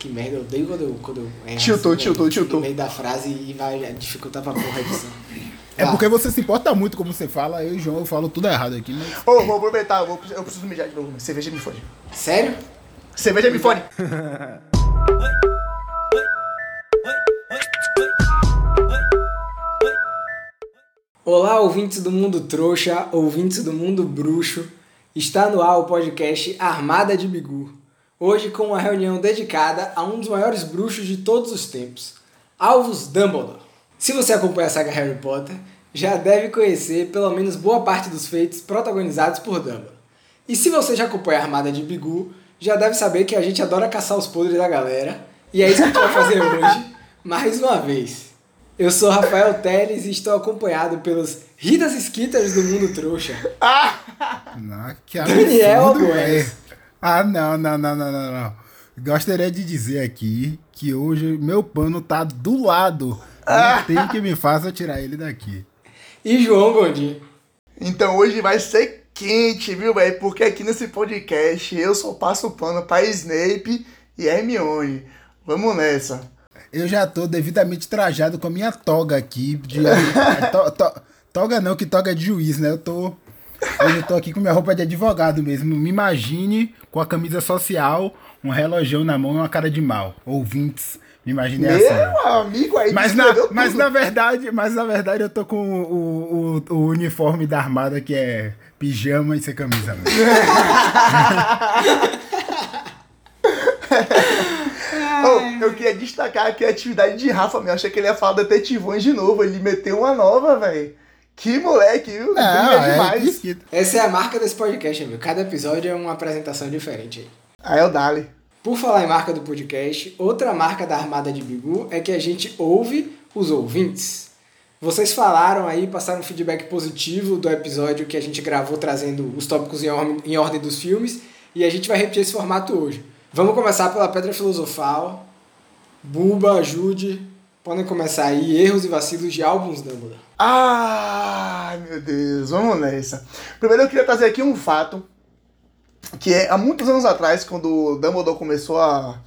Que merda, eu odeio quando eu, quando eu erro Tiltou, assim, tiltou, né? tiltou. No meio da frase e vai dificultar pra porra a edição. É porque você se importa muito como você fala, eu e o João eu falo tudo errado aqui, mas. Ô, vou aproveitar, eu, vou, eu preciso mijar de novo. Cerveja me fode. Sério? Cerveja me fode. Olá, ouvintes do mundo trouxa, ouvintes do mundo bruxo. Está no ar o podcast Armada de Bigu. Hoje com uma reunião dedicada a um dos maiores bruxos de todos os tempos, Alvus Dumbledore. Se você acompanha a saga Harry Potter, já deve conhecer pelo menos boa parte dos feitos protagonizados por Dumbledore. E se você já acompanha a Armada de Bigu, já deve saber que a gente adora caçar os podres da galera. E é isso que a gente vai fazer hoje, mais uma vez. Eu sou Rafael Teles e estou acompanhado pelos Ritas Skitters do Mundo Trouxa. Não, que Daniel Albuquerque. Ah, não, não, não, não, não, não. Gostaria de dizer aqui que hoje meu pano tá do lado. Não tem que me faça tirar ele daqui. E João Gondim. Então hoje vai ser quente, viu, velho? Porque aqui nesse podcast eu só passo o pano pra Snape e Hermione. Vamos nessa. Eu já tô devidamente trajado com a minha toga aqui. De, to- to- toga não, que toga é de juiz, né? Eu tô. Hoje eu tô aqui com minha roupa de advogado mesmo. Me imagine com a camisa social, um relógio na mão e uma cara de mal. Ouvintes, me imaginei assim. Meu amigo aí Mas na, descreveu mas tudo. na verdade, mas na verdade eu tô com o, o, o uniforme da armada que é pijama e sem camisa. Oh, eu queria destacar a criatividade de Rafa, meu. Eu achei que ele ia falar detetivões de novo. Ele meteu uma nova, velho. Que moleque, viu? Não, Brilha é demais. esquisito. Essa é a marca desse podcast, amigo. Cada episódio é uma apresentação diferente aí. Aí é o Dali. Por falar em marca do podcast, outra marca da Armada de Bigu é que a gente ouve os ouvintes. Vocês falaram aí, passaram um feedback positivo do episódio que a gente gravou trazendo os tópicos em ordem, em ordem dos filmes e a gente vai repetir esse formato hoje. Vamos começar pela Pedra Filosofal. Buba, ajude. Podem começar aí, erros e vacilos de álbuns Dumbledore. Ai, meu Deus, vamos nessa. Primeiro eu queria trazer aqui um fato, que é há muitos anos atrás, quando Dumbledore começou a,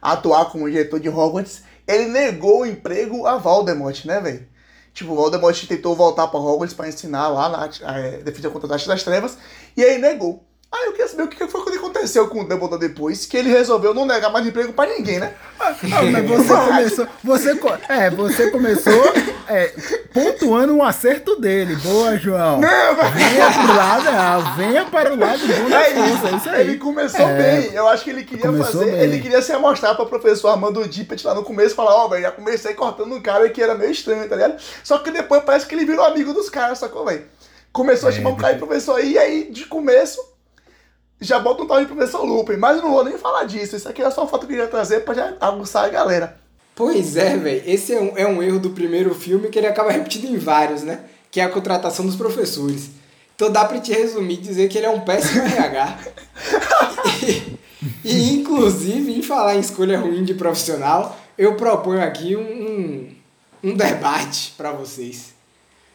a atuar como diretor de Hogwarts, ele negou o emprego a Voldemort, né, velho? Tipo, Voldemort tentou voltar pra Hogwarts pra ensinar lá na é, Defesa contra a Arte das Trevas, e aí negou. Aí eu queria saber o que foi que aconteceu com o Dumbledore depois, que ele resolveu não negar mais emprego pra ninguém, né? Não, mas você começou. Você, é, você começou é, pontuando um acerto dele. Boa, João. Venha pro lado, ah, venha para o lado bom da É força. É isso aí. Ele começou É, bem. Eu acho que ele queria fazer. bem. Ele queria se amostrar pra professor Armando Dippet lá no começo falar, ó, velho, já comecei cortando um cara que era meio estranho, tá ligado? Só que depois parece que ele virou amigo dos caras, sacou, velho? Começou a É, chamar um cara de professor aí, e aí, de começo, já bota um tal de professor Lupin. Mas não vou nem falar disso. Isso aqui é só uma foto que eu queria trazer pra já aguçar a galera. Pois é, velho. Esse é um, é um erro do primeiro filme que ele acaba repetindo em vários, né? Que é a contratação dos professores. Então dá pra te resumir e dizer que ele é um péssimo RH. e, e, inclusive, em falar em escolha ruim de profissional, eu proponho aqui um, um, um debate pra vocês.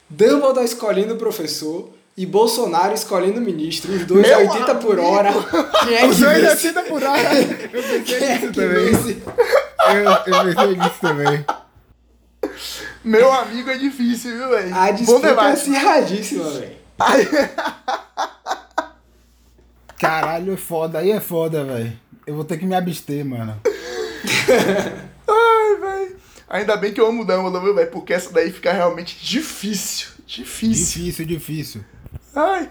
Dumbledore escolhendo o professor e Bolsonaro escolhendo o ministro. Os dois a Meu 80 por amigo! hora. Quem é Os que dois vence? assim por hora. Eu pensei Quem é nisso que também. vence? Eu, eu pensei nisso também. Meu amigo é difícil, viu, velho? A Bom disputa é acirradíssima, velho. Caralho, foda. Aí é foda, velho. Eu vou ter que me abster, mano. Ai, velho. Ainda bem que eu amo o Dumbledore, viu, velho? Porque essa daí fica realmente difícil. Difícil. Difícil, difícil. Ai.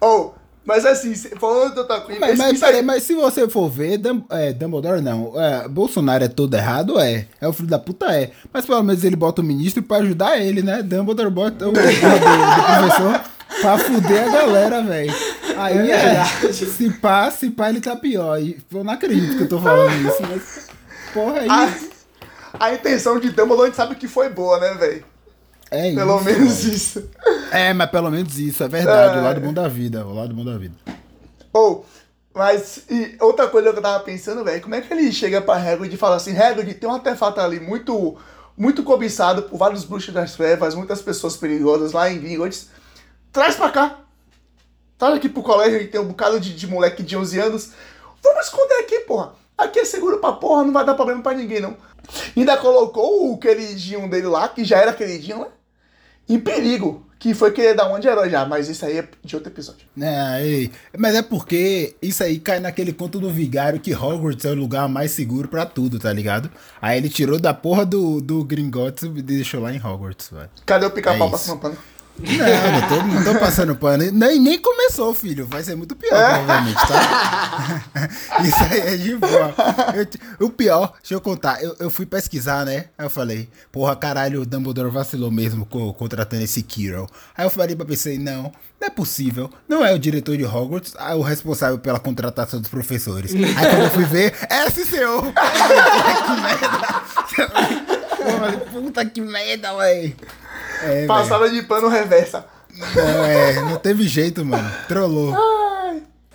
Oh, mas assim, falando outra coisa. Mas, mas, aí- peraí, mas se você for ver, Dum- é, Dumbledore não. É, Bolsonaro é todo errado, é. É o filho da puta, é. Mas pelo menos ele bota o ministro pra ajudar ele, né? Dumbledore bota o do, do professor pra fuder a galera, velho. Aí É é. Se pá, se pá, ele tá pior. E eu não acredito que eu tô falando isso, mas. Porra, é a, isso. a intenção de Dumbledore a gente sabe que foi boa, né, velho? É isso. Pelo menos velho. isso. É, mas pelo menos isso, é verdade. É. O lado bom da vida. O lado bom da vida. Ou, mas e outra coisa que eu tava pensando, velho, como é que ele chega pra Hagrid e fala assim, Hagrid, tem um artefato ali muito, muito cobiçado por vários bruxos das trevas, muitas pessoas perigosas lá em Gringotts. Traz pra cá. Traz aqui pro colégio e tem um bocado de, de moleque de 11 anos. Vamos esconder aqui, porra. Aqui é seguro pra porra, não vai dar problema pra ninguém, não. Ainda colocou o queridinho dele lá, que já era queridinho, né? Em perigo. Que foi querer dar um de herói já, mas isso aí é de outro episódio. É, mas é porque isso aí cai naquele conto do vigário que Hogwarts é o lugar mais seguro pra tudo, tá ligado? Aí ele tirou da porra do, do Gringotts e deixou lá em Hogwarts, velho. Cadê o pica-pau É cima pano? Não, não tô, não tô passando pano. Nem, nem começou, filho. Vai ser muito pior, provavelmente, tá? Isso aí é de boa. Eu o pior, deixa eu contar. Eu, eu fui pesquisar, né? Aí eu falei, porra, caralho, o Dumbledore vacilou mesmo co- contratando esse Kirill. Aí eu falei pra pensei, não, não é possível. Não é o diretor de Hogwarts ah, o responsável pela contratação dos professores. Aí quando eu fui ver, é SCO. Que merda. Eu falei, puta que merda, véi. É. Passada de pano reversa. Não, é, não teve jeito, mano. Trollou.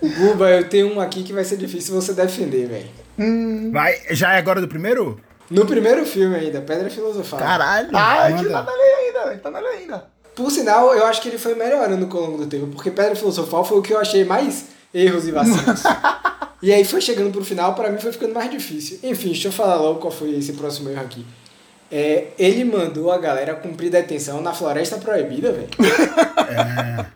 Guba, eu tenho um aqui que vai ser difícil você defender, velho. Vai, já é agora do primeiro? No primeiro filme ainda, Pedra Filosofal. Caralho. Ah, a gente manda. tá nele ainda, a gente tá nele ainda. Por sinal, eu acho que ele foi melhorando ao longo do tempo, porque Pedra Filosofal foi o que eu achei mais erros e vacilos. e aí foi chegando pro final, pra mim foi ficando mais difícil. Enfim, deixa eu falar logo qual foi esse próximo erro aqui. É, ele mandou a galera cumprir detenção na Floresta Proibida, velho.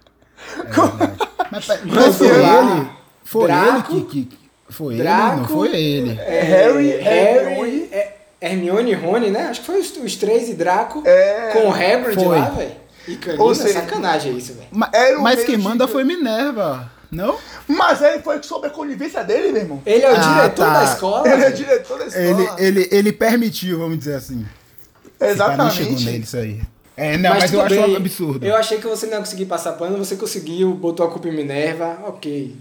Mas, pe- Mas mas foi ele. Foi Draco, ele que. que foi Draco, ele? Não foi ele. É, Harry, Harry, Hermione. é, Hermione e Rony, né? Acho que foi os, os três e Draco É, com o Hagrid foi. lá, velho. E Canina, Ou seja, sacanagem isso, velho. O mas quem manda foi Minerva. Não? Mas ele foi sob a conivência dele, meu irmão. Ele é o Ah, diretor tá. da escola. Ele é velho. diretor da escola. Ele, ele, ele permitiu, vamos dizer assim. Não chegou Exatamente. nele isso aí. É, não, mas, eu tudo acho um absurdo. Eu achei que você não ia conseguir passar pano, você conseguiu, botou a culpa em Minerva, ok.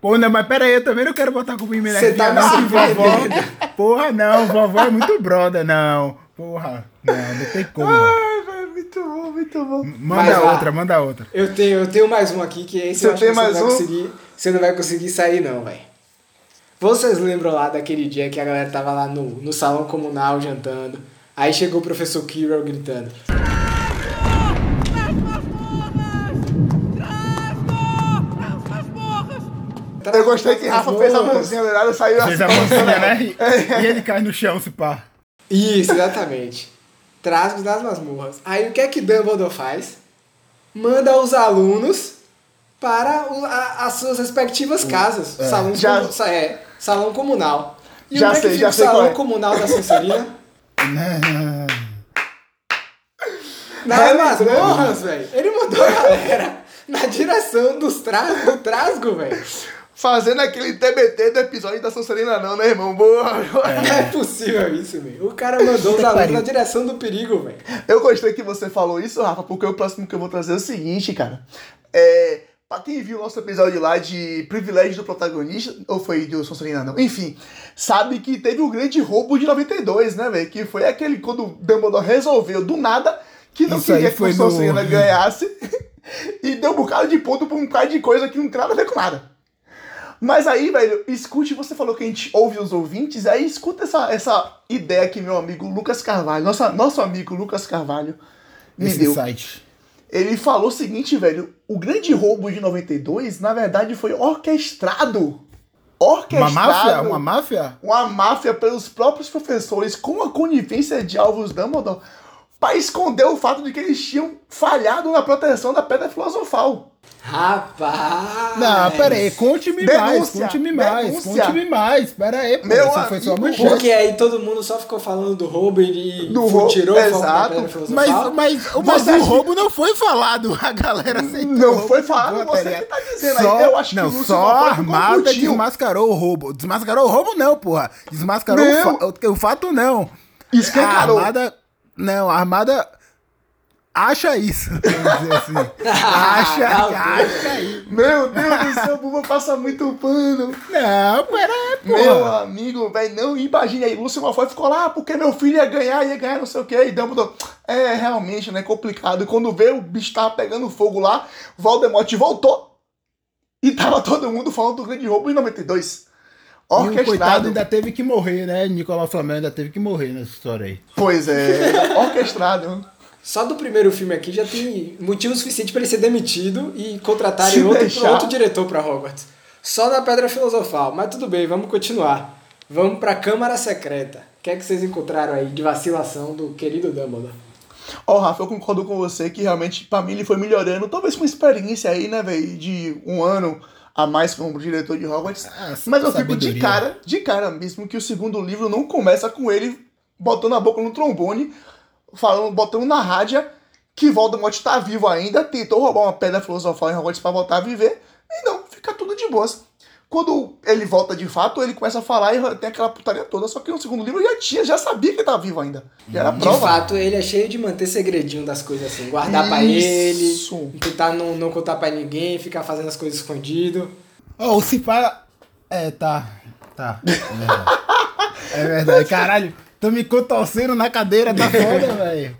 Pô, não, mas pera aí, eu também não quero botar culpa em Minerva. Você tá me não, que vovó. Porra, não, vovó é muito brother, não. Porra, não, não tem como. Ai, muito bom, muito bom. Manda Mas lá. outra, manda outra. Eu tenho, eu tenho mais um aqui, que esse Você eu acho tem que você mais não vai um? conseguir. Você não vai conseguir sair, não, velho. Vocês lembram lá daquele dia que a galera tava lá no, no salão comunal jantando? Aí chegou o professor Kirill gritando. Eu gostei que Rafa fez a mãozinha dourada e saiu Fez a assim. mãozinha, né? E, e ele cai no chão, se pá. Isso, exatamente. Trasgos das masmorras. Aí o que é que Dumbledore faz? Manda os alunos para o- a- as suas respectivas casas. Salão, Já- comu- sa- é, salão comunal. E Já onde é que sei, fica já o sei qual salão é. comunal da Sonserina? Nas masmorras, velho. Ele mandou a galera na direção dos tra do trasgo, velho. Fazendo aquele TBT do episódio da Sonserina não, né, irmão? Boa. Não é possível isso, velho. O cara mandou os alunos na direção do perigo, velho. Eu gostei que você falou isso, Rafa, porque o próximo que eu vou trazer é o seguinte, cara. É, pra quem viu o nosso episódio lá de privilégio do protagonista, ou foi do Sonserina não, enfim, sabe que teve o grande roubo de 92, né, velho? Que foi aquele quando Dumbledore resolveu do nada que não Isso queria que o no- Sonserina ganhasse e deu um bocado de ponto pra um cara de coisa que não tem nada a ver com nada. Mas aí, velho, escute, você falou que a gente ouve os ouvintes, aí escuta essa, essa ideia que meu amigo Lucas Carvalho, nossa, nosso amigo Lucas Carvalho, me Esse deu. site. Ele falou o seguinte, velho, o grande roubo de 92, na verdade, foi orquestrado. Uma Orquestrado. máfia? Uma máfia? uma máfia pelos próprios professores com a conivência de Alvos Dumbledore para esconder o fato de que eles tinham falhado na proteção da Pedra Filosofal. Rapaz! Não, pera aí, conte-me mais, conte-me mais, conte-me mais, pera aí, pô, Meu essa foi amigo, manchete. Porque aí todo mundo só ficou falando do roubo e Do fu- roubo, tirou exato. Mas, mas, mas o roubo não foi falado, a galera aceitou. Não foi falado, você tá que tá dizendo aí. Só, Eu acho que não, Lúcio só a armada desmascarou o roubo. Desmascarou o roubo não, porra. Desmascarou o fato não. Escancarou. A armada... Não, a armada... Acha isso, vamos dizer assim. acha, Ah, não, acha isso. Meu Deus do céu, o Buba passa muito pano. Não, pera aí, porra. Meu amigo, velho, não imagine aí. Lúcio Malfoy ficou lá, ah, porque meu filho ia ganhar, ia ganhar não sei o que. E Dumbledore, é realmente, né, complicado. E quando vê o bicho tava pegando fogo lá, Voldemort voltou. E tava todo mundo falando do grande roubo em 92. E o coitado Orquestrado. ainda teve que morrer, né? Nicolau Flamel ainda teve que morrer nessa história aí. Pois é, orquestrado. Só do primeiro filme aqui já tem motivo suficiente para ele ser demitido e contratarem outro, outro diretor para Hogwarts. Só na Pedra Filosofal, mas tudo bem, vamos continuar. Vamos pra Câmara Secreta. O que é que vocês encontraram aí de vacilação do querido Dumbledore? Ó, oh, Rafa, eu concordo com você que realmente, pra mim, ele foi melhorando, talvez com experiência aí, né, velho, de um ano a mais como diretor de Hogwarts. Ah, mas eu fico de cara, de cara mesmo, que o segundo livro não começa com ele botando a boca no trombone, falando, botando na rádio que Voldemort tá vivo ainda, tentou roubar uma pedra filosofal em Hogwarts pra voltar a viver, e não, fica tudo de boas. Quando ele volta de fato, ele começa a falar e tem aquela putaria toda. Só que no segundo livro já tinha, já sabia que ele tava vivo ainda. Já era prova. De fato, ele é cheio de manter segredinho das coisas assim. Guardar pra ele, tentar não, não contar pra ninguém, ficar fazendo as coisas escondido. Oh, o Cipá. É, tá. Tá. É verdade. é verdade. Caralho, tô me contorcendo na cadeira, tá foda, velho.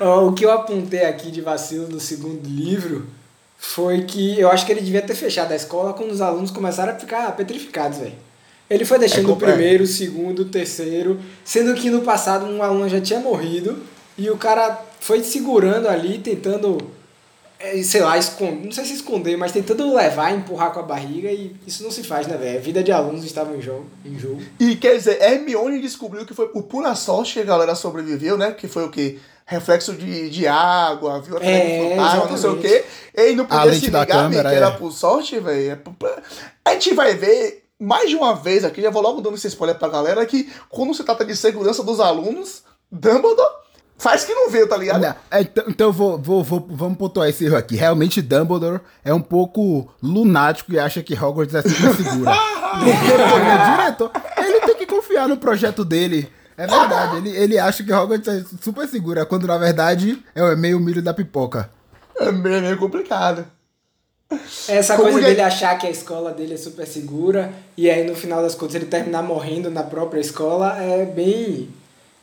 o que eu apontei aqui de vacilo do segundo livro foi que eu acho que ele devia ter fechado a escola quando os alunos começaram a ficar petrificados, velho. Ele foi deixando é o primeiro, o segundo, o terceiro, sendo que no passado um aluno já tinha morrido e o cara foi segurando ali, tentando, é, sei lá, esconder, não sei se esconder, mas tentando levar, empurrar com a barriga e isso não se faz, né, velho? A vida de alunos estava em jogo, em jogo. E quer dizer, Hermione descobriu que foi por pura sorte que a galera sobreviveu, né? Que foi o quê? reflexo de, de água, viu? É, fantasma, não sei o quê. E não podia se ligar, câmera, que era é. por sorte, velho. A gente vai ver mais de uma vez aqui, já vou logo dando esse spoiler pra galera, que quando se trata de segurança dos alunos, Dumbledore faz que não veio, tá ligado? Não, é, então, então vou, vou, vou, vamos pontuar esse erro aqui. Realmente, Dumbledore é um pouco lunático e acha que Hogwarts é super segura. Porque, ele é diretor. Ele tem que confiar no projeto dele. É verdade, ele, ele acha que Hogwarts é super segura, quando na verdade é meio milho da pipoca. É meio complicado. Essa Como coisa que... dele achar que a escola dele é super segura e aí no final das contas ele terminar morrendo na própria escola é bem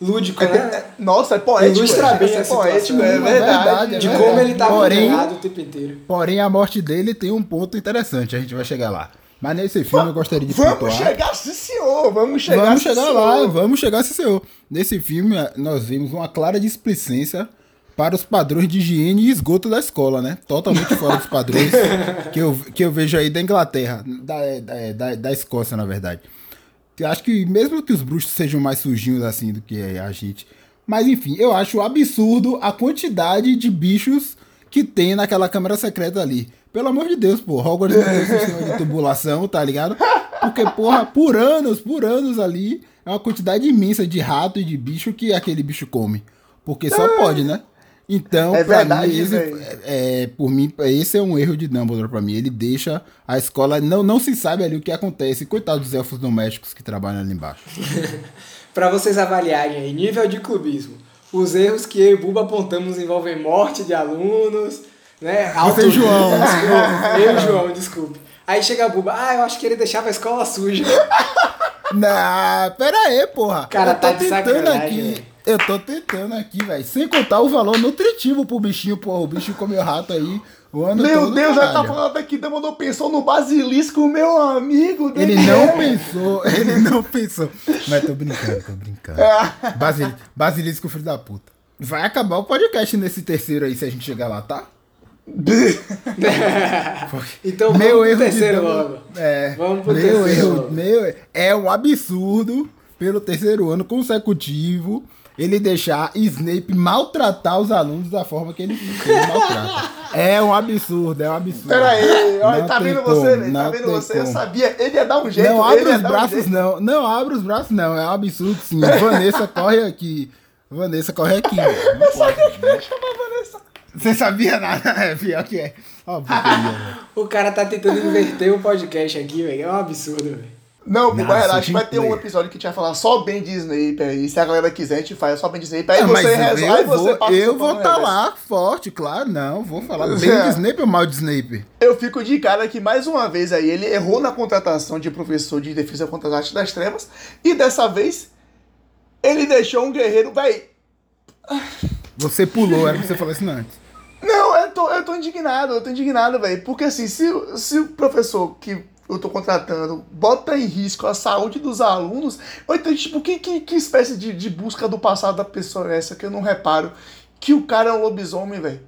lúdico, é, né? É, nossa, é poético. Ilustra bem é, é poético, é, é verdade. De como ele tá porém, o tempo inteiro. Porém, a morte dele tem um ponto interessante, a gente vai chegar lá. Mas nesse filme eu gostaria de Vamos pontuar. chegar, sim senhor! Vamos chegar, Vamos chegar senhor. lá, vamos chegar, sim senhor. Nesse filme nós vimos uma clara displicência para os padrões de higiene e esgoto da escola, né? Totalmente fora dos padrões que, eu, que eu vejo aí da Inglaterra, da, da, da, da Escócia, na verdade. Eu acho que mesmo que os bruxos sejam mais sujinhos assim do que a gente. Mas enfim, eu acho absurdo a quantidade de bichos que tem naquela câmara secreta ali. Pelo amor de Deus, pô. Hogwarts não tem sistema de tubulação, tá ligado? Porque, porra, por anos, por anos ali, é uma quantidade imensa de rato e de bicho que aquele bicho come. Porque só pode, né? Então, é pra verdade, mim, esse, é, é, por mim, esse é um erro de Dumbledore pra mim. Ele deixa a escola, não, não se sabe ali o que acontece. Coitado dos elfos domésticos que trabalham ali embaixo. pra vocês avaliarem aí, nível de clubismo. Os erros que eu e Buba apontamos envolvem morte de alunos, né? Alto... Você João. Desculpa. Eu João, desculpe. Aí chega a Buba, ah, eu acho que ele deixava a escola suja. Não, pera aí, porra. Cara, eu tô tá tentando aqui. Véio. Eu tô tentando aqui, velho. Sem contar o valor nutritivo pro bichinho, porra. O bicho comeu rato aí. O ano meu todo, Deus, já tá falando aqui, mandou pensou no basilisco, meu amigo. Ele não pensou, ele não pensou. Mas tô brincando, tô brincando. Basil, basilisco, filho da puta. Vai acabar o podcast nesse terceiro aí, se a gente chegar lá, tá? então vamos meu pro erro terceiro de... logo. É, vamos pro meu terceiro. Erro, meu, é um absurdo pelo terceiro ano consecutivo ele deixar Snape maltratar os alunos da forma que ele, que ele maltrata. É um absurdo, é um absurdo. Peraí, olha, tá vendo como, você, Tá vendo você? Como. Eu sabia, ele ia dar um jeito. Não abre os braços, um não. Não abre os braços, não. É um absurdo, sim. Vanessa corre aqui. Vanessa corre aqui. Eu sabia que ia chamar Vanessa. Você sabia nada? É pior que é. Óbvio que o cara tá tentando inverter o podcast aqui, velho. É um absurdo, velho. Não, Nossa, relaxa, vai ter um episódio que a gente vai falar só bem de Snape aí. Se a galera quiser, a gente faz só bem de Snape. Aí ah, você resolve. Eu vou, eu vou estar tá lá forte, claro, não. Vou falar bem é. de Snape ou mal de Snape. Eu fico de cara que mais uma vez aí ele errou na contratação de professor de defesa contra as artes das trevas. E dessa vez ele deixou um guerreiro, véi. Você pulou, era pra você falar isso antes. Não, eu tô, eu tô indignado, eu tô indignado, velho. Porque assim, se, se o professor que eu tô contratando bota em risco a saúde dos alunos, ou então, tipo, que, que, que espécie de, de busca do passado da pessoa é essa que eu não reparo? Que o cara é um lobisomem, velho.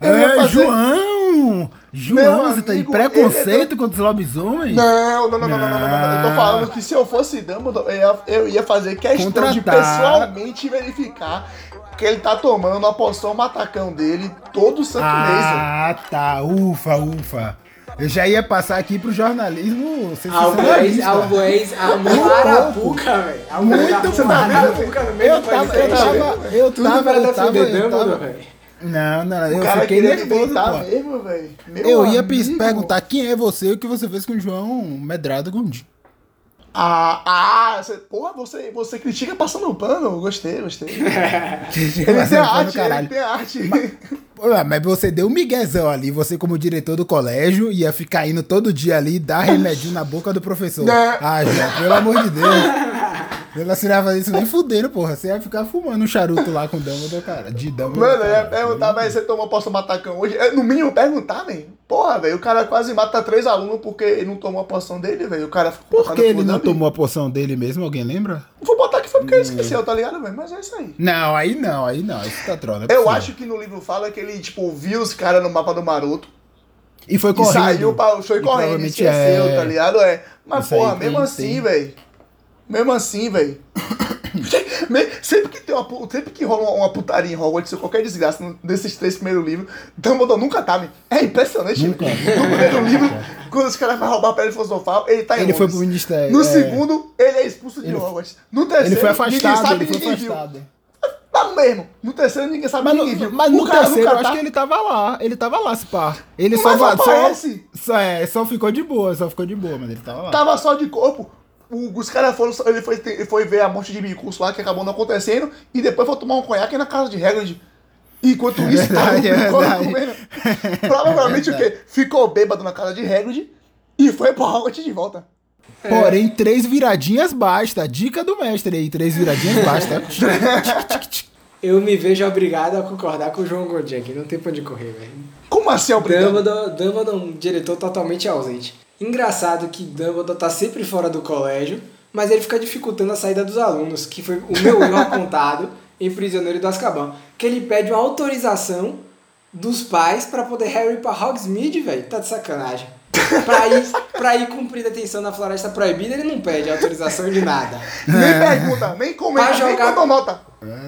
É, fazer... João! um João, você tá de preconceito contra os lobisomens? Não, não, não, não, não, não, não, não, Eu tô falando que se eu fosse Dumbledore, eu ia, eu ia fazer questão Contratar. de pessoalmente verificar que ele tá tomando a poção matacão dele todo santo ah, mês. Ah, tá. Ufa, ufa. Eu já ia passar aqui pro jornalismo Albués, Albués, amor Arapuca, velho. Muito Arapuca no meio eu tava, eu tava, eu tava, eu tava, eu tava, velho. Não, não, o eu fiquei nervoso, pô. Mesmo, eu ia amigo. perguntar quem é você e o que você fez com o João Medrado Gondim. Ah, ah, você, porra, você, você critica passando pano. Gostei, gostei. ele tem arte, ele tem arte. Mas, mas você deu um miguezão ali. Você, como diretor do colégio, ia ficar indo todo dia ali dar remedinho na boca do professor. Não. Ah, já, pelo amor de Deus. Eu não fazer isso nem fudendo, porra. Você ia ficar fumando um charuto lá com o Dumbledore, cara. De Dumbledore. Mano, eu ia perguntar, velho, você tomou posto matacão hoje? É, no mínimo, perguntar, velho. Porra, velho, o cara quase mata três alunos porque ele não tomou a poção dele, velho. O cara ficou Por que ele não tomou a poção dele mesmo? Alguém lembra? Vou botar que foi porque ele esqueceu, tá ligado, velho? Mas é isso aí. Não, aí não, aí não. Isso tá trona. É eu acho que no livro fala que ele, tipo, viu os caras no mapa do Maroto. E foi correndo. E saiu pra, foi e correndo, esqueceu, é... tá ligado? É. Mas, Isso porra, mesmo assim, velho. Mesmo assim, velho. sempre que tem uma, sempre que rola uma putaria em Hogwarts, ou qualquer desgraça desses três primeiros livros, Dumbledore nunca tá, É impressionante. Nunca. No primeiro livro, quando os caras vão roubar a pedra filosofal, ele tá em Ele foi pro ministério. No é. segundo, ele é expulso de ele, Hogwarts. No terceiro, ele foi afastado, sabe, ele foi afastado. Viu. Tá mesmo. No terceiro ninguém sabe mas ninguém viu. Mas no terceiro eu tá... acho que ele tava lá. Ele tava lá, se pá. Ele só, só, só, é, só ficou de boa, só ficou de boa, mas ele tava lá. Tava só de corpo os caras foram. Ele foi, ele foi ver a morte de Bicurso lá, que acabou não acontecendo, e depois foi tomar um conhaque na casa de Hagrid. Enquanto é isso, verdade, é comendo. Provavelmente é o quê? Ficou bêbado na casa de Hagrid e foi pro Hogwarts de volta. É. Porém, três viradinhas basta. Dica do mestre aí, três viradinhas basta. Eu me vejo obrigado a concordar com o João Gondim aqui, não tem pra onde correr, velho. Como assim obrigado? Dumbledore, Dumbledore um diretor totalmente ausente. Engraçado que Dumbledore tá sempre fora do colégio, mas ele fica dificultando a saída dos alunos, que foi o meu erro apontado em Prisioneiro do Azkaban. Que ele pede uma autorização dos pais para poder Harry ir pra Hogsmeade, velho. Tá de sacanagem. pra, ir, pra ir cumprir detenção na Floresta Proibida, ele não pede autorização de nada. Nem pergunta, nem comenta, pra jogar, nem nota.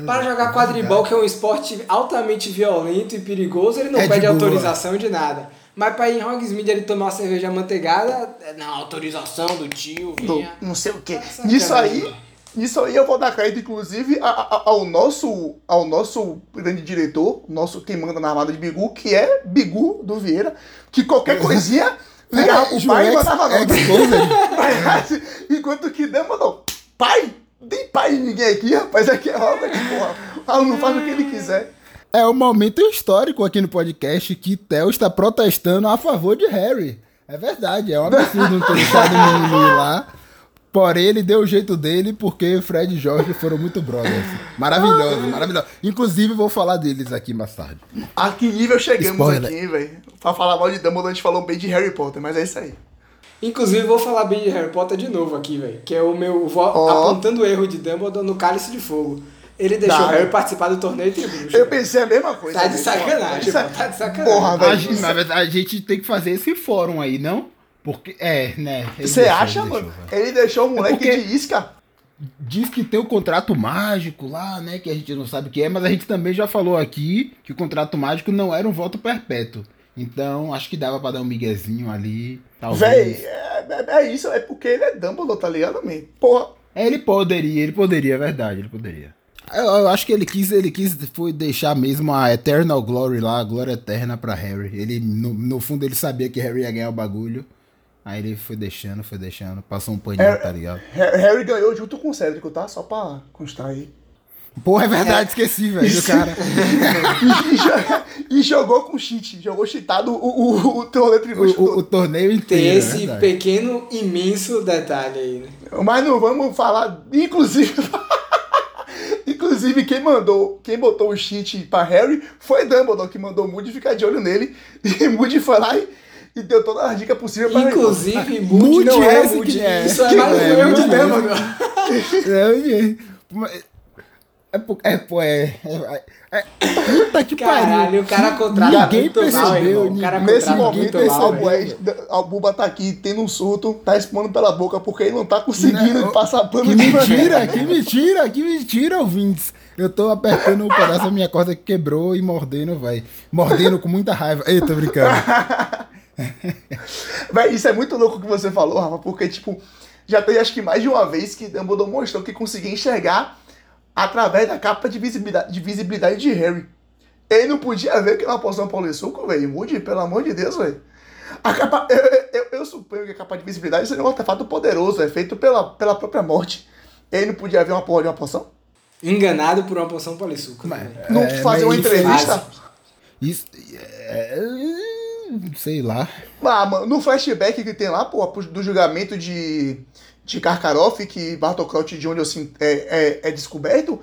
Para jogar quadribol, que é um esporte altamente violento e perigoso, ele não é pede autorização de nada. Mas pra ir em Hogsmeade ele tomar uma cerveja manteigada, é, não, autorização do tio, vinha. Do, não sei o quê. Nisso aí, nisso aí eu vou dar crédito, inclusive, ao nosso, ao nosso grande diretor, nosso quem manda na armada de Bigu, que é Bigu do Vieira, que qualquer coisinha ligava pro pai e mandava nota. Enquanto que Dumbledore, pai, tem pai ninguém aqui, rapaz, aqui é Hogwarts, porra. O aluno faz o que ele quiser. É um momento histórico aqui no podcast que Theo está protestando a favor de Harry. É verdade, é um absurdo não ter deixado o menino lá. Porém, ele deu o jeito dele porque Fred e Jorge foram muito brothers. Maravilhoso, maravilhoso. Inclusive, vou falar deles aqui mais tarde. A que nível chegamos Spoiler. aqui, velho? Pra falar mal de Dumbledore, a gente falou bem de Harry Potter, mas é isso aí. Inclusive, vou falar bem de Harry Potter de novo aqui, velho. Que é o meu. Vou oh. apontando o erro de Dumbledore no Cálice de Fogo. Ele deixou o Harry participar do torneio de bruxo. Eu pensei a mesma coisa. Tá de sacanagem, pô. Tá de sacanagem. Porra, velho. Na verdade, a gente tem que fazer esse fórum aí, não? Porque, é, né? Você acha, ele mano? Deixou, ele deixou o é moleque é de isca. Diz que tem o contrato mágico lá, né? Que a gente não sabe o que é, mas a gente também já falou aqui que o contrato mágico não era um voto perpétuo. Então, acho que dava pra dar um miguezinho ali. Talvez. Véi, é, é, é, isso, é porque ele é Dumbledore, tá ligado, man? Porra. É, ele poderia, ele poderia, é verdade, ele poderia. Eu, eu, acho que ele quis, ele quis foi deixar mesmo a Eternal Glory lá, a glória eterna pra Harry. Ele, no, no fundo, ele sabia que Harry ia ganhar o bagulho. Aí ele foi deixando, foi deixando, passou um paninho, Harry, tá ligado? Harry ganhou junto com o Cédric, tá? Só pra constar aí. Porra, é verdade, esqueci, velho, cara. e, e, jogou com cheat, jogou cheatado o, o, o torneio o, o, o, torneio inteiro. Tem esse é pequeno, imenso detalhe aí, né? Mas não vamos falar, inclusive. Inclusive, quem mandou, quem botou o cheat pra Harry foi Dumbledore, que mandou o Moody ficar de olho nele. E Moody foi lá e, e deu todas as dicas possíveis pra Inclusive, Moody, Moody não é Moody. É. Isso é mais um erro de Dumbledore. É, É, pô, é, é, é, é, Puta que Caralho, pariu. o cara contrata Ninguém mal, percebeu. O cara Nesse momento, esse mal, Albué, velho. a Buba tá aqui tendo um surto, tá espumando pela boca porque ele não tá conseguindo Não, passar pano Que de mentira, que mentira, que mentira, ouvintes. Eu tô apertando um pedaço da minha corda que quebrou e mordendo, vai. Mordendo com muita raiva. Ei, tô brincando. Véi, isso é muito louco o que você falou, Rafa, porque, tipo, já tem acho que mais de uma vez que Dumbledore mostrou que conseguia enxergar através da capa de visibilidade de, visibilidade de Harry. Ele não podia ver que era uma poção polissuco, velho. Mude, pelo amor de Deus, velho. A capa, eu, eu, eu suponho que a capa de visibilidade seria um artefato poderoso, é feito pela, pela própria morte. Ele não podia ver uma porra de uma poção? Enganado por uma poção polissuco. velho. Não É, fazer uma entrevista? Isso. É, sei lá. Ah, mano, no flashback que tem lá, pô, do julgamento de, de Karkaroff, que de onde assim, é, é, é descoberto,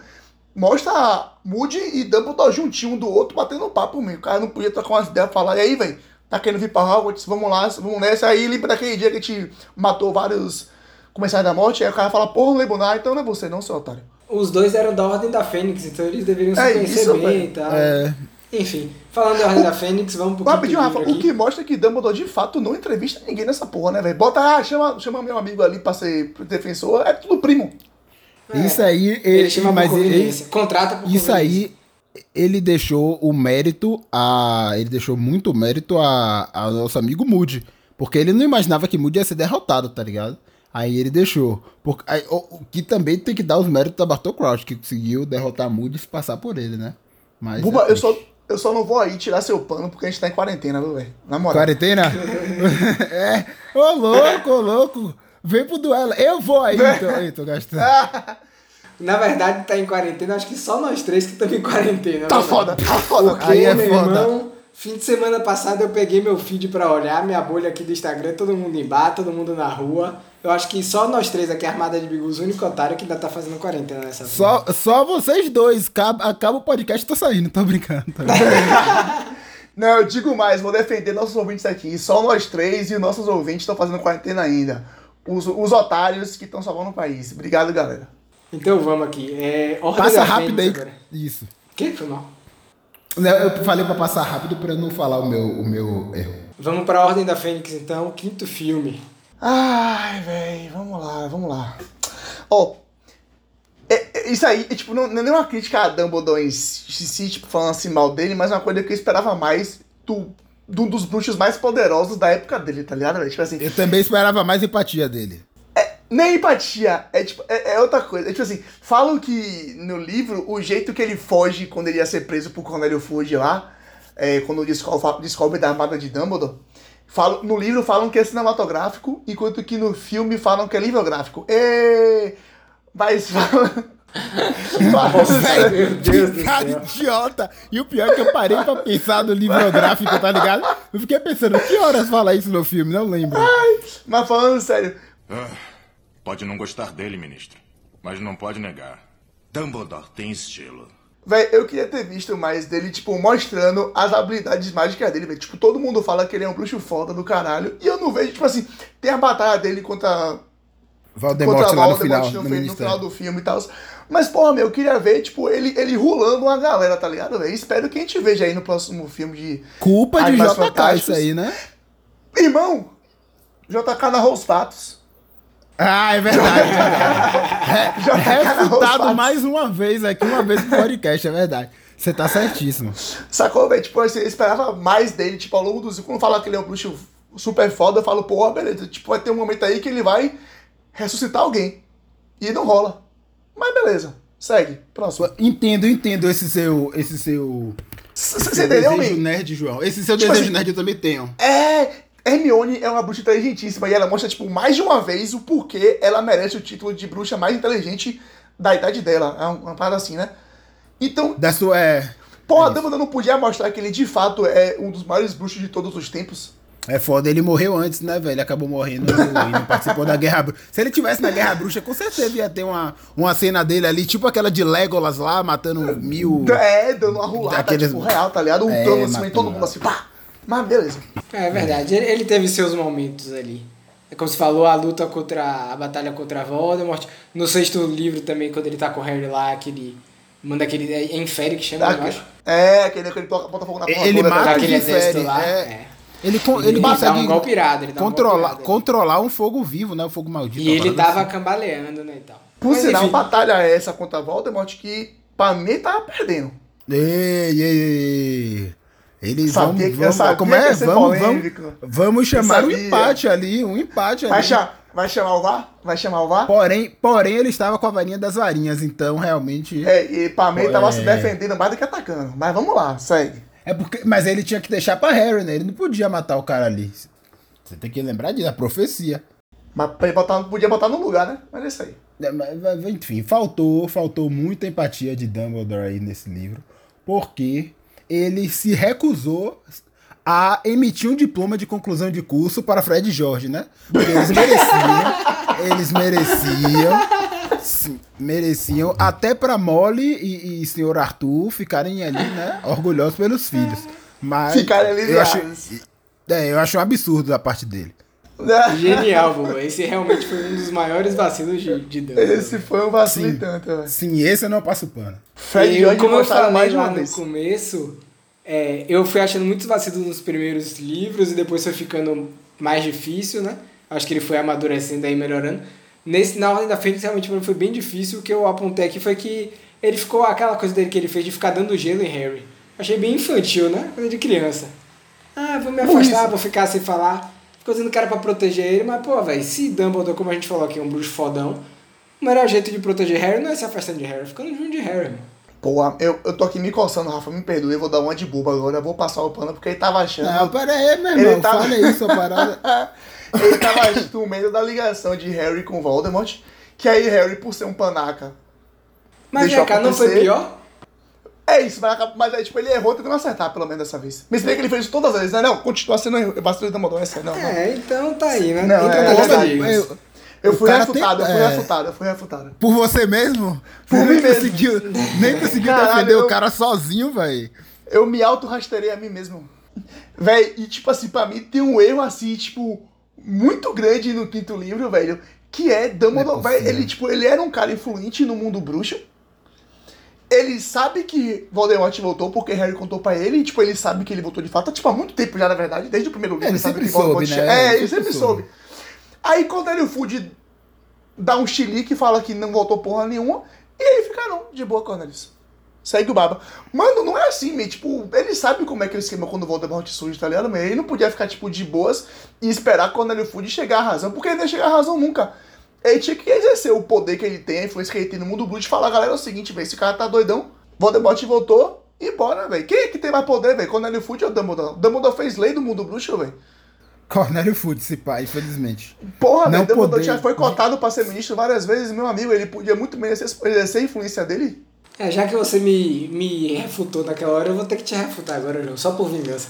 mostra Moody e Dumbledore juntinho um do outro, batendo papo, meu. O cara não podia trocar umas ideias, falar, e aí, velho, tá querendo vir pra Hogwarts? Vamos lá, vamos nessa. Aí lembra daquele dia que a gente matou vários comerciais da morte, aí o cara fala, porra, não lembro nada, então não é você não, seu otário. Os dois eram da Ordem da Fênix, então eles deveriam se É conhecer isso, bem e tal. É, Enfim, falando da Ordem da Fênix, vamos pro Rapidinho, Rafa, livro o aqui. que mostra que Dumbledore de fato não entrevista ninguém nessa porra, né, velho? Bota, ah, chama, chama meu amigo ali pra ser defensor, é tudo primo. É. Isso aí, ele, Ele mas por ele, conveniência. Contrata por isso aí, ele deixou o mérito a. Ele deixou muito mérito a, ao nosso amigo Moody. Porque ele não imaginava que Moody ia ser derrotado, tá ligado? Aí ele deixou. Porque, aí, o, o que também tem que dar os méritos a Bartol Crouch, que conseguiu derrotar Moody e se passar por ele, né? Mas Buba, é eu só, eu só não vou aí tirar seu pano porque a gente tá em quarentena, viu, velho? Na moral. Quarentena? é. Ô, louco, ô, louco. Vem pro duelo. Eu vou aí, então. Ei, tô gastando. Na verdade, tá em quarentena, acho que só nós três que estamos em quarentena. Tá né, foda, tá foda. Porque, Aí é meu foda. irmão, fim de semana passado eu peguei meu feed pra olhar, minha bolha aqui do Instagram, todo mundo em bar, todo mundo na rua. Eu acho que só nós três aqui, Armada de Bigus, o único otário que ainda tá fazendo quarentena nessa Só, só vocês dois. Acaba, acaba o podcast, tô saindo. Tô brincando. Tô brincando. Não, eu digo mais, vou defender nossos ouvintes aqui. Só nós três e nossos ouvintes estão fazendo quarentena ainda. Os, os otários que estão salvando o país. Obrigado, galera. Então vamos aqui. É, Ordem Passa da rápido aí. Fênix agora. Isso. O que? Foi mal. Não, Eu falei pra passar rápido pra não falar o meu, o meu erro. Vamos pra Ordem da Fênix então, quinto filme. Ai, velho, vamos lá, vamos lá. Ó, é- é- isso aí, é, tipo, não, não é nenhuma crítica a Dumbledore em si, tipo, falando assim mal dele, mas é uma coisa que eu esperava mais do, do- dos bruxos mais poderosos da época dele, tá ligado? Tipo assim, Eu também esperava mais empatia dele. nem empatia, é tipo, é, é outra coisa. É tipo assim, falam que no livro, o jeito que ele foge quando ele ia ser preso por Cornélio Fuge lá, é, quando descobre, descobre da armada de Dumbledore, falam, no livro falam que é cinematográfico, enquanto que no filme falam que é livrográfico. E... Mas falam... falam- Meu Deus do que cara idiota! E o pior é que eu parei pra pensar no livrográfico, tá ligado? Eu fiquei pensando, que horas fala isso no filme? Não lembro. mas falando sério, Ah, pode não gostar dele, ministro, mas não pode negar. Dumbledore tem estilo. Véi, eu queria ter visto mais dele, tipo, mostrando as habilidades mágicas dele. Tipo, todo mundo fala que ele é um bruxo foda do caralho. E eu não vejo, tipo assim, tem a batalha dele contra, Voldemort contra lá no Voldemort final, no, no no final do filme e tal. Mas, porra, meu, eu queria ver, tipo, ele, ele rulando uma galera, tá ligado, velho? Espero que a gente veja aí no próximo filme de. Culpa de JK isso aí, né? Irmão! JK narrou os fatos. Ah, é verdade. é os Refutado mais uma vez aqui, uma vez no podcast, é verdade. Você tá certíssimo. Sacou, velho? Tipo, eu esperava mais dele, tipo, ao longo dos. Quando fala que ele é um bruxo super foda, eu falo, porra, beleza. Tipo, vai ter um momento aí que ele vai ressuscitar alguém. E não rola. Mas beleza. Segue. Próximo. Entendo, entendo esse seu. Esse seu. Você entendeu, desejo nerd, João. Esse seu Tipo desejo assim- nerd eu também tenho. É. Hermione é uma bruxa inteligentíssima e ela mostra, tipo, mais de uma vez o porquê ela merece o título de bruxa mais inteligente da idade dela. É uma parada assim, né? Então, Da sua. É, porra, Dumbledore não podia mostrar que ele de fato é um dos maiores bruxos de todos os tempos. é foda, ele morreu antes, né, velho? Ele acabou morrendo e não participou da Guerra Bruxa. Se ele tivesse na Guerra Bruxa, com certeza ia ter uma, uma cena dele ali, tipo aquela de Legolas lá, matando mil. É, dando uma rolada, Daqueles- tipo, real, tá ligado? Um É, trono assim, todo mundo assim, pá! Mas beleza. É verdade, ele, ele teve seus momentos ali. É como você falou, a luta contra. a batalha contra Voldemort. No sexto livro também, quando ele tá com o Harry lá, que ele Manda aquele. É Infere que chama, eu acho. É, aquele, aquele bota bota fogo na porra Ele mata tá? Aquele exército lá. é. é. Ele, Ele, ele dá consegue um golpe irado, ele dá um controlar, golpe controlar um fogo vivo, né? O fogo maldito. E ele tava cambaleando, né, e tal. Por Mas, sinal, enfim, batalha essa contra Voldemort que pra mim tava perdendo. Ei, ei, ei. Eles Sabia vão, que- vamos, sabia como é? Vamos, vamos, vamos chamar um empate ali, um empate ali. Vai, cha- vai chamar o VAR? Vai chamar o VAR? Porém, porém, ele estava com a varinha das varinhas, então realmente. É, e pra mim ele tava É. se defendendo mais do que atacando. Mas vamos lá, segue. É porque, mas ele tinha que deixar pra Harry, né? Ele não podia matar o cara ali. Você tem que lembrar disso, a profecia. Mas botar, podia botar no lugar, né? Mas é isso aí. É, mas, Enfim, faltou, faltou muita empatia de Dumbledore aí nesse livro, porque ele se recusou a emitir um diploma de conclusão de curso para Fred e Jorge, né? Porque eles mereciam, eles mereciam, sim, mereciam até para Molly e, e Sr. Arthur ficarem ali, né, orgulhosos pelos filhos. Mas Ficarem eu acho, aliviados. é, eu acho um absurdo da parte dele. Genial, Bubu. Esse realmente foi um dos maiores vacilos de, de Dumbledore. Esse foi um vacilo Sim. tanto, velho. Sim, esse eu não passo pano. Fred eu, Jorge como eu falei mais de lá no começo, é, eu fui achando muitos vacilos nos primeiros livros e depois foi ficando mais difícil, né? Acho que ele foi amadurecendo aí, melhorando. Nesse, na Ordem da Fênix, realmente, pra mim foi bem difícil. O que eu apontei aqui foi que ele ficou, aquela coisa dele que ele fez de ficar dando gelo em Harry. Achei bem infantil, né? Coisa de criança. Ah, vou me afastar, vou ficar sem falar. Ficou dizendo que era pra proteger ele, mas, pô, velho, se Dumbledore, como a gente falou aqui, é um bruxo fodão, o melhor jeito de proteger Harry não é se afastando de Harry, é ficando junto de Harry, mano. Porra, eu, eu tô aqui me coçando, Rafa, me perdoe, eu vou dar uma de boba agora, eu vou passar o pano porque ele tava achando. Não, pera aí, meu Ele irmão, tava- fala aí sua parada. ele tava achando medo da ligação de Harry com Voldemort, que aí Harry, por ser um panaca. Mas Deixou vem cá, não foi acontecer. pior? É isso, mas, mas é, tipo, ele errou tentando acertar, pelo menos dessa vez. Mas se bem que ele fez isso todas as vezes, né? Não, continua sendo erro. Bastante da Dumbledore, essa não. É, então tá aí, né? Não, Entra é, na é. Eu- Eu o fui refutado, tem- eu fui é. refutado, eu fui refutado. Por você mesmo? Por nem mim mesmo. conseguiu, nem conseguiu Caralho, defender eu- o cara sozinho, velho. Eu me auto-rasteirei a mim mesmo. Véi, e tipo assim, pra mim tem um erro assim, tipo, muito grande no quinto livro, velho. Que é Dumbledore. É véi, ele, tipo, ele era um cara influente no mundo bruxo. Ele sabe que Voldemort voltou porque Harry contou pra ele. E, tipo, ele sabe que ele voltou de fato. Tipo, há muito tempo já, na verdade. Desde o primeiro livro. Ele sabe sempre que soube, né? É, Ele ele sempre soube. soube. Aí quando ele fude dá um chilique e fala que não voltou porra nenhuma. E aí fica não, de boa, Cornelius. Segue o baba. Mano, não é assim, meio, tipo, ele sabe como é que é o esquema quando o Voldemort surge, tá ligado? Mas ele não podia ficar, tipo, de boas e esperar quando ele fude chegar à razão, porque ele não ia chegar à razão nunca. Ele tinha que exercer o poder que ele tem, a influência que ele tem no mundo bruxo e falar, galera, é o seguinte, velho, esse cara tá doidão, Voldemort voltou e bora, velho. Quem é que tem mais poder, velho? Ele fude ou Dumbledore? Dumbledore fez lei do mundo bruxo, velho. Cornélio Food, esse pai, infelizmente. Porra, Não velho, Dumbledore poder- já foi cotado pra ser ministro várias vezes, meu amigo, ele podia muito bem exercer exercer a influência dele. É, já que você me, me refutou naquela hora, eu vou ter que te refutar agora, João, só por vingança.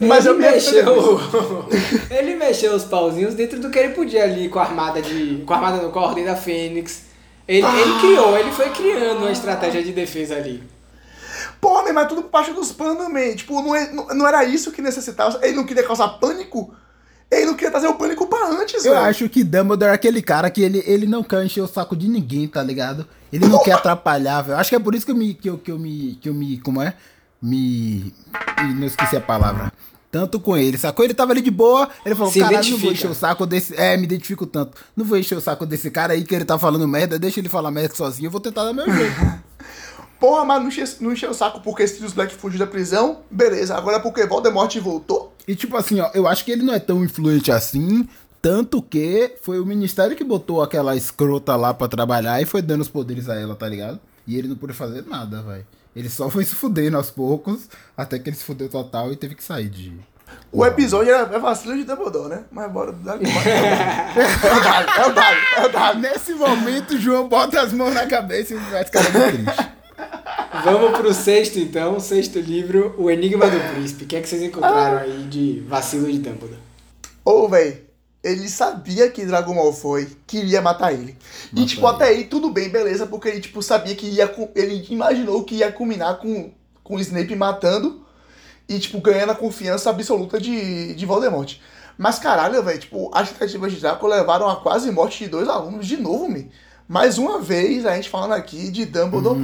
Mas ele eu me mexeu. ele mexeu os pauzinhos dentro do que ele podia ali com a armada de. Com a armada não, com a ordem da Fênix. Ele, ele criou, ele foi criando uma estratégia de defesa ali. Porra, meu, mas tudo por baixo dos panos, man. Tipo, não, é- não, não era isso que necessitava. Ele não queria causar pânico. Ele não queria trazer o pânico pra antes, Eu velho. acho que Dumbledore é aquele cara que ele, ele não quer encher o saco de ninguém, tá ligado? Ele não quer atrapalhar, velho. Acho que é por isso que eu me. Que eu, que eu me. Que eu me. Como é? Me. Ih, Não esqueci a palavra. Tanto com ele, sacou? Ele tava ali de boa, ele falou, Se caralho, não vou encher o saco desse. É, me identifico tanto. Não vou encher o saco desse cara aí que ele tá falando merda, deixa ele falar merda sozinho, eu vou tentar dar meu jeito. Porra, mas não encheu, não encheu o saco porque Sirius Black fugiu da prisão. Beleza, agora é porque Voldemort voltou. E tipo assim, ó, eu acho que ele não é tão influente assim, tanto que foi o ministério que botou aquela escrota lá pra trabalhar e foi dando os poderes a ela, tá ligado? E ele não pôde fazer nada, velho. Ele só foi se fudendo aos poucos, até que ele se fudeu total e teve que sair de. O episódio era é vacilo de Dumbledore, né? Mas bora. bora. É o Dado, é o Dado, é o Dado. Nesse momento, o João bota as mãos na cabeça e vai ficar muito triste. Vamos pro sexto então, sexto livro, O Enigma do Príncipe. O que é que vocês encontraram aí de vacilo de Dumbledore? Ô, velho, ele sabia que Drago Malfoy queria matar ele. e, tipo, ele. até aí tudo bem, beleza, porque ele, tipo, sabia que ia. Ele imaginou que ia culminar com, com o Snape matando e, tipo, ganhando a confiança absoluta de, de Voldemort. Mas, caralho, velho, tipo, as tentativas de Draco levaram a quase morte de dois alunos de novo, me. Mais uma vez, a gente falando aqui de Dumbledore.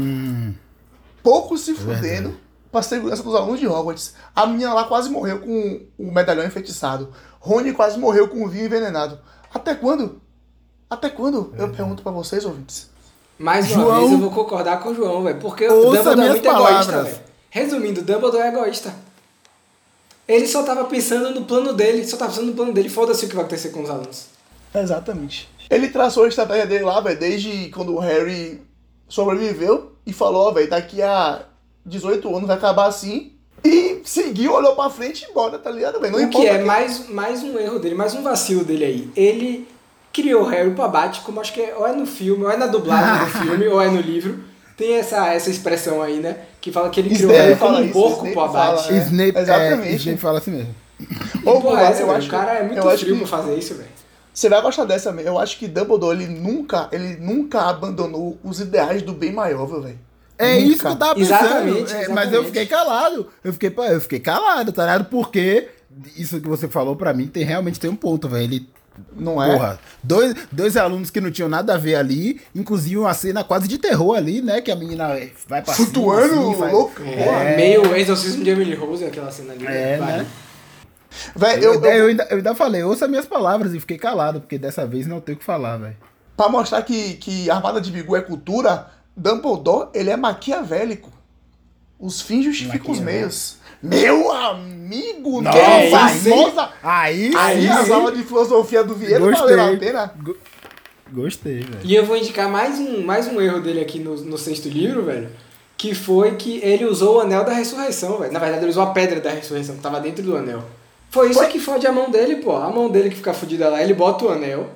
pouco se fudendo pra segurança dos alunos de Hogwarts. A menina lá quase morreu com o medalhão enfeitiçado. Rony quase morreu com o vinho envenenado. Até quando? Até quando? Eu pergunto pra vocês, ouvintes. Mais uma João- vez eu vou concordar com o João, velho. Porque o Dumbledore é muito egoísta, palavras. velho. Resumindo, o Dumbledore é egoísta. Ele só tava pensando no plano dele, só tava pensando no plano dele. Foda-se o que vai acontecer com os alunos. Exatamente. Ele traçou a estratégia dele lá, velho, desde quando o Harry sobreviveu e falou, ó, velho, daqui a 18 anos vai acabar assim. E seguiu, olhou pra frente e embora, tá ligado, velho? Não o que é mais, mais um erro dele, mais um vacilo dele aí. Ele criou o Harry pra bate, como acho que é, ou é no filme, ou é na dublagem do filme, ou é no livro. Tem essa, essa expressão aí, né? Que fala que ele criou o Snape Harry como fala um porco pro abate. fala, É, Snape, exatamente. É, Snape fala assim mesmo. E, Ô, porra, essa, eu acho o cara é muito eu acho frio que- pra fazer isso, velho. Você vai gostar dessa mesmo. Eu acho que Dumbledore, ele nunca, ele nunca abandonou os ideais do bem maior, velho. É Nunca. isso que eu tava pensando. Exatamente, É, Mas exatamente. eu fiquei calado. Eu fiquei, pô, eu fiquei calado, tá ligado? Porque isso que você falou pra mim tem realmente tem um ponto, velho. Ele. Não é? Porra, dois, dois alunos que não tinham nada a ver ali, inclusive uma cena quase de terror ali, né? Que a menina vai pra cima, Flutuando, assim, faz- louco. É, meio exorcismo de Emily Rose, aquela cena ali. É, Vale. né? Velho, Eu, eu, eu, eu, ainda, eu ainda falei, ouça minhas palavras e fiquei calado, porque dessa vez não tenho o que falar, velho. pra mostrar que, que Armada de Bigu é cultura, Dumbledore, ele é maquiavélico. Os fins justificam os meios. Meu amigo, Nossa, aí famosa! Aí, Aí as aulas de filosofia do Vieira Gostei. valeram a pena. Go- Gostei, velho. E eu vou indicar mais um, mais um erro dele aqui no, no sexto livro, velho. Que foi que ele usou o anel da ressurreição, velho. Na verdade, ele usou a pedra da ressurreição, que tava dentro do anel. Foi isso Foi? que fode a mão dele, pô. A mão dele que fica fodida lá, ele bota o anel.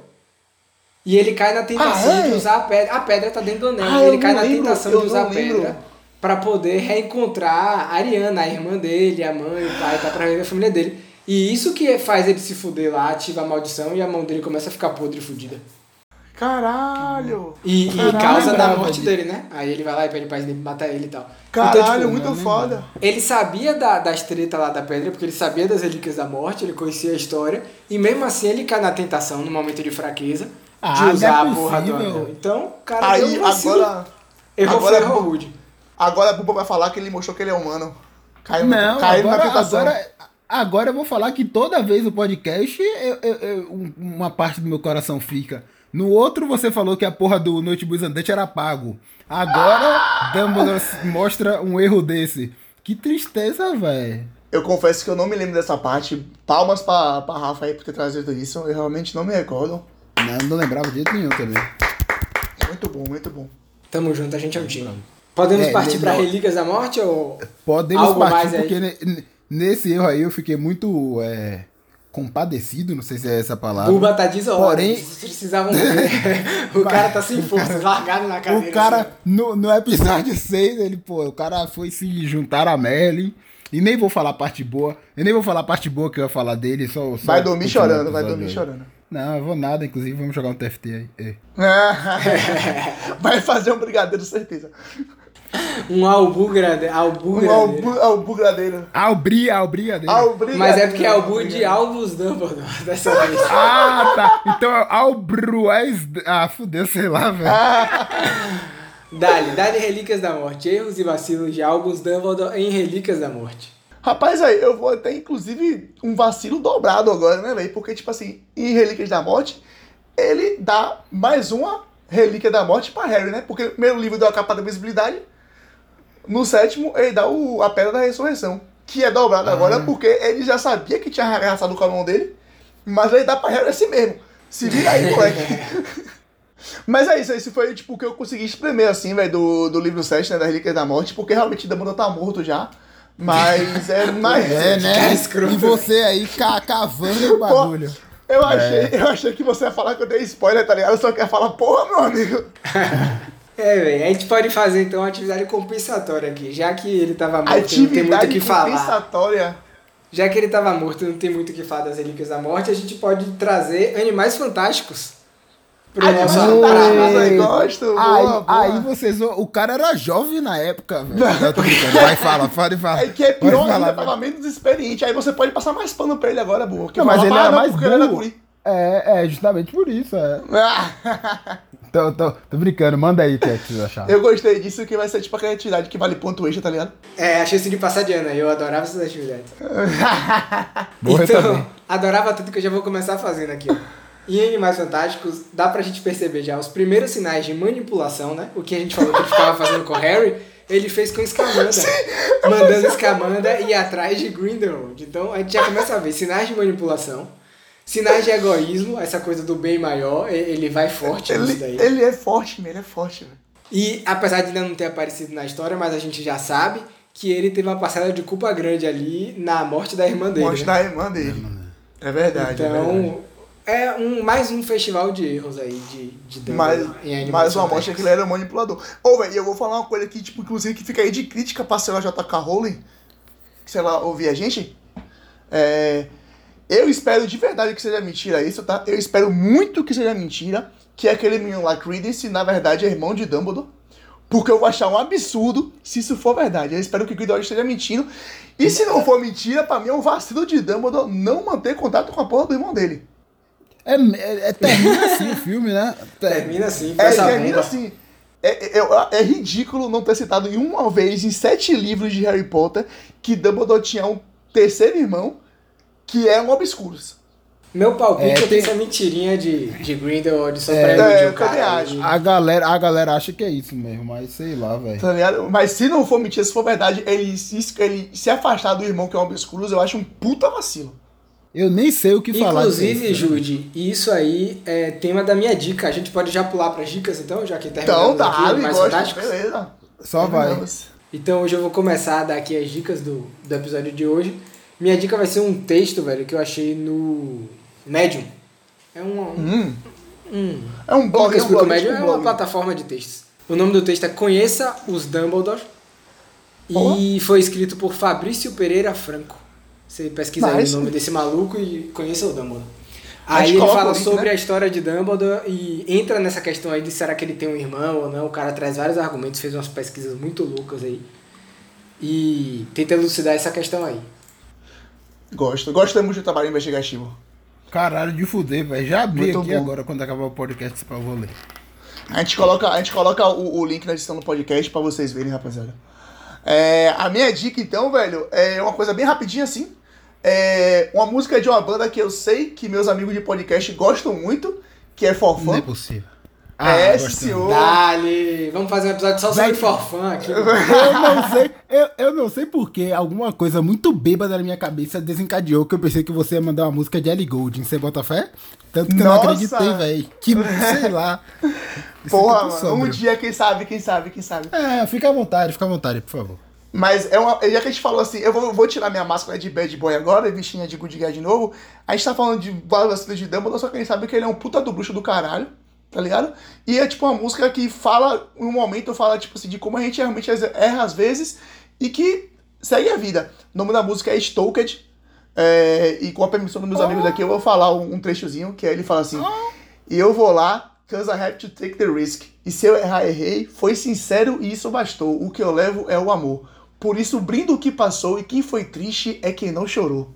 E ele cai na tentação Ah, é? de usar a pedra. A pedra tá dentro do anel. Ah, ele cai na lembro, tentação de usar a lembro. pedra pra poder reencontrar a Ariana, a irmã dele, a mãe, o pai, tá pra rever a família dele. E isso que faz ele se fuder lá, ativa a maldição e a mão dele começa a ficar podre e fudida. Caralho! E, e Caralho, causa da morte de- dele, né? Aí ele vai lá e pede pra Snape matar ele e tal. Caralho, então, tipo, muito foda. ele sabia da, das tretas lá da pedra, porque ele sabia das relíquias da morte, ele conhecia a história, e mesmo assim ele cai na tentação, no momento de fraqueza, Ah, de não usar é a porra do anel. Então, cara Aí, vacilo. agora, Errou agora foi é errou rude. agora a Buba vai falar que ele mostrou que ele é humano. Caiu, Não, caiu na agora, tentação. agora, agora eu vou falar que toda vez o podcast, eu- eu- eu- um- uma parte do meu coração fica. No outro você falou que a porra do Notebooks Andante era pago. Agora Dumbledore mostra um erro desse. Que tristeza, velho. Eu confesso que eu não me lembro dessa parte. Palmas pra, pra Rafa aí por ter trazido isso. Eu realmente não me recordo. Não, não lembrava de jeito nenhum também. Muito bom, muito bom. Tamo junto, a gente é um time. Podemos É, partir pra Relíquias da Morte ou. Podemos Algo partir, mais aí? porque ne- nesse erro aí eu fiquei muito é, compadecido, não sei se é essa palavra. Buba tá desolado. Porém- precisavam ver. o cara tá sem força, largado na cadeira. O cara, assim. no, no episódio 6, ele, pô, o cara foi se juntar a Melly. E nem vou falar a parte boa. Eu nem vou falar a parte boa que eu ia falar dele. Só, só Vai dormir o chorando, vai dormir aí. chorando. Não, eu vou nada. Inclusive, vamos jogar um TFT aí. É. vai fazer um brigadeiro, certeza. Um albu grande. Albu Um grande. albu, albugradeiro. Albri, Albri. Albrigadeiro. Mas é porque é albu de Albus Dumbledore dessa vez. Ah, tá. Então é Albrués. Ah, fudeu, sei lá, velho. Dali, Dali Relíquias da Morte. Erros e vacilos de Albus Dumbledore em Relíquias da Morte. Rapaz, aí, eu vou até, inclusive, um vacilo dobrado agora, né, velho? Porque, tipo assim, em Relíquias da Morte, ele dá mais uma Relíquia da Morte pra Harry, né? Porque no primeiro livro deu a capa da visibilidade, no sétimo ele dá o, a Pedra da Ressurreição, que é dobrado agora porque ele já sabia que tinha arregaçado com a mão dele, mas ele dá pra Harry assim mesmo. Se vira aí, moleque. Mas é isso, esse foi tipo o que eu consegui espremer assim, velho, do, do livro 7, né, da Relíquia da Morte, porque realmente Dumbledore tá morto já. Mas é mais. É, né? Cara escroto, E você aí ca- cavando o bagulho. Eu achei, eu achei que você ia falar que eu dei spoiler, tá ligado? Eu só quer falar, porra, meu amigo. É, velho. A gente pode fazer então uma atividade compensatória aqui. Já que ele tava morto, não tem muito o que falar. compensatória. Já que ele tava morto e não tem muito o que falar das Relíquias da Morte, a gente pode trazer animais fantásticos tá, eu gosto. Aí, boa, boa. aí vocês. O cara era jovem na época, velho. Eu tô brincando. Vai, fala, fala e fala. É que é pior falar, ainda, vai. tava menos experiente. Aí você pode passar mais pano pra ele agora. Que Não, mas fala, ele "Ah, era mais porque ele era burro. guri." É, é justamente por isso, é. Tô, tô, tô brincando, manda aí o que é que vocês acharam. Eu gostei disso, que vai ser tipo aquela atividade que vale ponto extra, tá ligado? É, a chance de passar de ano, eu adorava essas atividades. Morrer então, também. adorava tanto que eu já vou começar fazendo aqui. ó. Em Animais Fantásticos, dá pra gente perceber já os primeiros sinais de manipulação, né? O que a gente falou que ele ficava fazendo com o Harry, ele fez com Scamanda. mandando Scamanda ir atrás de Grindelwald. Então a gente já começa a ver sinais de manipulação, sinais de egoísmo, essa coisa do bem maior, e- ele vai forte nisso Ele, daí. ele é forte, ele é forte, velho. E apesar de ainda não ter aparecido na história, mas a gente já sabe que ele teve uma parcela de culpa grande ali na morte da irmã dele. Mostra né? a irmã dele. É verdade, é verdade. É um, mais um festival de erros aí de, de em Animais mais uma amostra Fantásticos. que ele era manipulador. Ô, velho, eu vou falar uma coisa aqui, tipo, inclusive, que fica aí de crítica pra sei lá, J.K. Rowling, que se ela ouvir a gente. É, eu espero de verdade que seja mentira isso, tá? Eu espero muito que seja mentira, que aquele menino lá, Credence, na verdade, é irmão de Dumbledore. Porque eu vou achar um absurdo se isso for verdade. Eu espero que o Grindelwald esteja mentindo. E se não for mentira, pra mim é um vacilo de Dumbledore não manter contato com a porra do irmão dele. É, é- é- termina assim o filme, né? Termina assim, É, essa termina bomba. assim. É, é, é ridículo não ter citado em uma vez em sete livros de Harry Potter que Dumbledore tinha um terceiro irmão que é um Obscurus. Meu palpite É, é, que essa mentirinha de, de Grindelwald só É, pra é, iludir eu o cara. também acho. A galera, a galera acha que é isso mesmo, mas sei lá, velho. Tá? Mas se não for mentira, se for verdade, ele se, ele se afastar do irmão que é um Obscurus, eu acho um puta vacilo. Eu nem sei o que falar. Inclusive, disso, né? Jude, isso aí é tema da minha dica. A gente pode já pular pras dicas então, já que Então, terminamos aqui tá, mais gosto, fantásticos. beleza. Só vai. Terminamos. Então hoje eu vou começar a dar aqui as dicas do, do episódio de hoje. Minha dica vai ser um texto, velho, que eu achei no Medium. É um, Hum, um é um blog, é um blog, Medium? É um uma blog. plataforma de textos. O nome do texto é Conheça os Dumbledore. Boa. E foi escrito por Fabrício Pereira Franco. Você pesquisa aí Nice. o nome desse maluco e conheça o Dumbledore. Aí ele fala link, sobre né? a história de Dumbledore e entra nessa questão aí de será que ele tem um irmão ou não. O cara traz vários argumentos, fez umas pesquisas muito loucas aí. E tenta elucidar essa questão aí. Gosto, gostamos do trabalho investigativo. Caralho de fuder, velho. Já abri Muito aqui bom. agora quando acabar o podcast pra eu vou ler. A gente coloca, a gente coloca o, o link na descrição do podcast pra vocês verem, rapaziada. É, a minha dica, então, velho, é uma coisa bem rapidinha assim. É uma música de uma banda que eu sei que meus amigos de podcast gostam muito, que é Não é Forfã. possível. é, gostamos. senhor. Dali! Vamos fazer um episódio só sobre forfã aqui. Eu não sei, eu, eu não sei porquê, alguma coisa muito bêbada na minha cabeça desencadeou que eu pensei que você ia mandar uma música de Ellie Goulding. Você bota fé? Tanto que eu não Nossa! acreditei, velho. Que, sei lá. Me Porra, mano, um dia, quem sabe, quem sabe, quem sabe. É, fica à vontade, fica à vontade, por favor. Mas é uma. Já que a gente falou assim, eu vou, vou tirar minha máscara de bad boy agora, e bichinha de good guy de novo. A gente tá falando de vários de Dumbledore, só que a gente sabe que ele é um puta do bruxo do caralho, tá ligado? E é tipo uma música que fala, em um momento fala, tipo assim, de como a gente realmente erra às vezes e que segue a vida. O nome da música é Stoked. é, e com a permissão dos meus amigos aqui, eu vou falar um, um trechozinho, que aí ele fala assim. E eu vou lá, cause I have to take the risk. E se eu errar, errei. Foi sincero e isso bastou. O que eu levo é o amor. Por isso, brindo o que passou e quem foi triste é quem não chorou.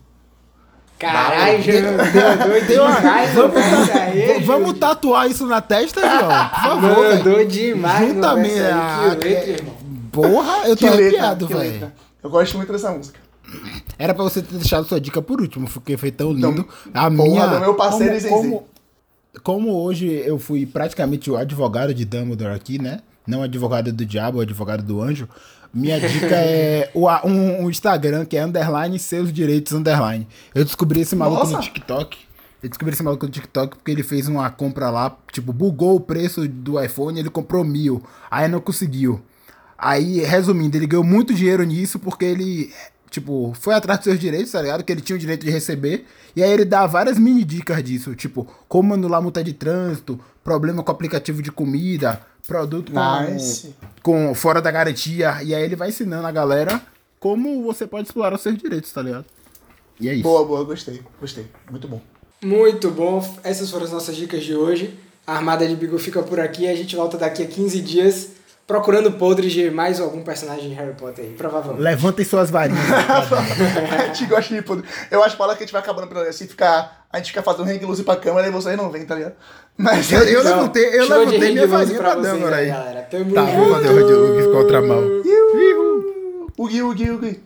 Caralho, doido demais, vamos, vamos tatuar isso na testa, João? Por favor. Mandou demais no Juntamente, verso aí, ah, que letra, irmão. Porra, eu tô arrepiado, velho. Eu gosto muito dessa música. Era pra você ter deixado sua dica por último, porque foi tão Então, lindo. a porra, minha. do meu parceiro como, como, como hoje eu fui praticamente o advogado de Dumbledore aqui, né? Não advogado do diabo, advogado do anjo. Minha dica é o, um, um Instagram que é underline seus direitos underline. Eu descobri esse maluco Nossa. no TikTok. Eu descobri esse maluco no TikTok porque ele fez uma compra lá, tipo, bugou o preço do iPhone, ele comprou mil. Aí não conseguiu. Aí, resumindo, ele ganhou muito dinheiro nisso porque ele, tipo, foi atrás dos seus direitos, tá ligado? Que ele tinha o direito de receber. E aí ele dá várias mini dicas disso, tipo, como anular multa de trânsito, problema com aplicativo de comida, produto nice. com, fora da garantia. E aí ele vai ensinando a galera como você pode explorar os seus direitos, tá ligado? E é isso. Boa, boa, gostei, gostei. Muito bom. Muito bom. Essas foram as nossas dicas de hoje. A Armada de Bigo fica por aqui. A gente volta daqui a 15 dias procurando podres de mais algum personagem de Harry Potter aí, provavelmente. Levantem suas varinhas. Né, a gente gosta de podre. Eu acho que fala que a gente vai acabando pela. Ficar. A gente fica fazendo hang loose pra câmera e vocês não vêm, tá ligado? Mas eu, eu tenho, levantei, eu levantei minha varinha pra Dâmara aí. Galera. Tá, vou mandar o Rodilug com a outra mão. Ugi, ugi, ugi.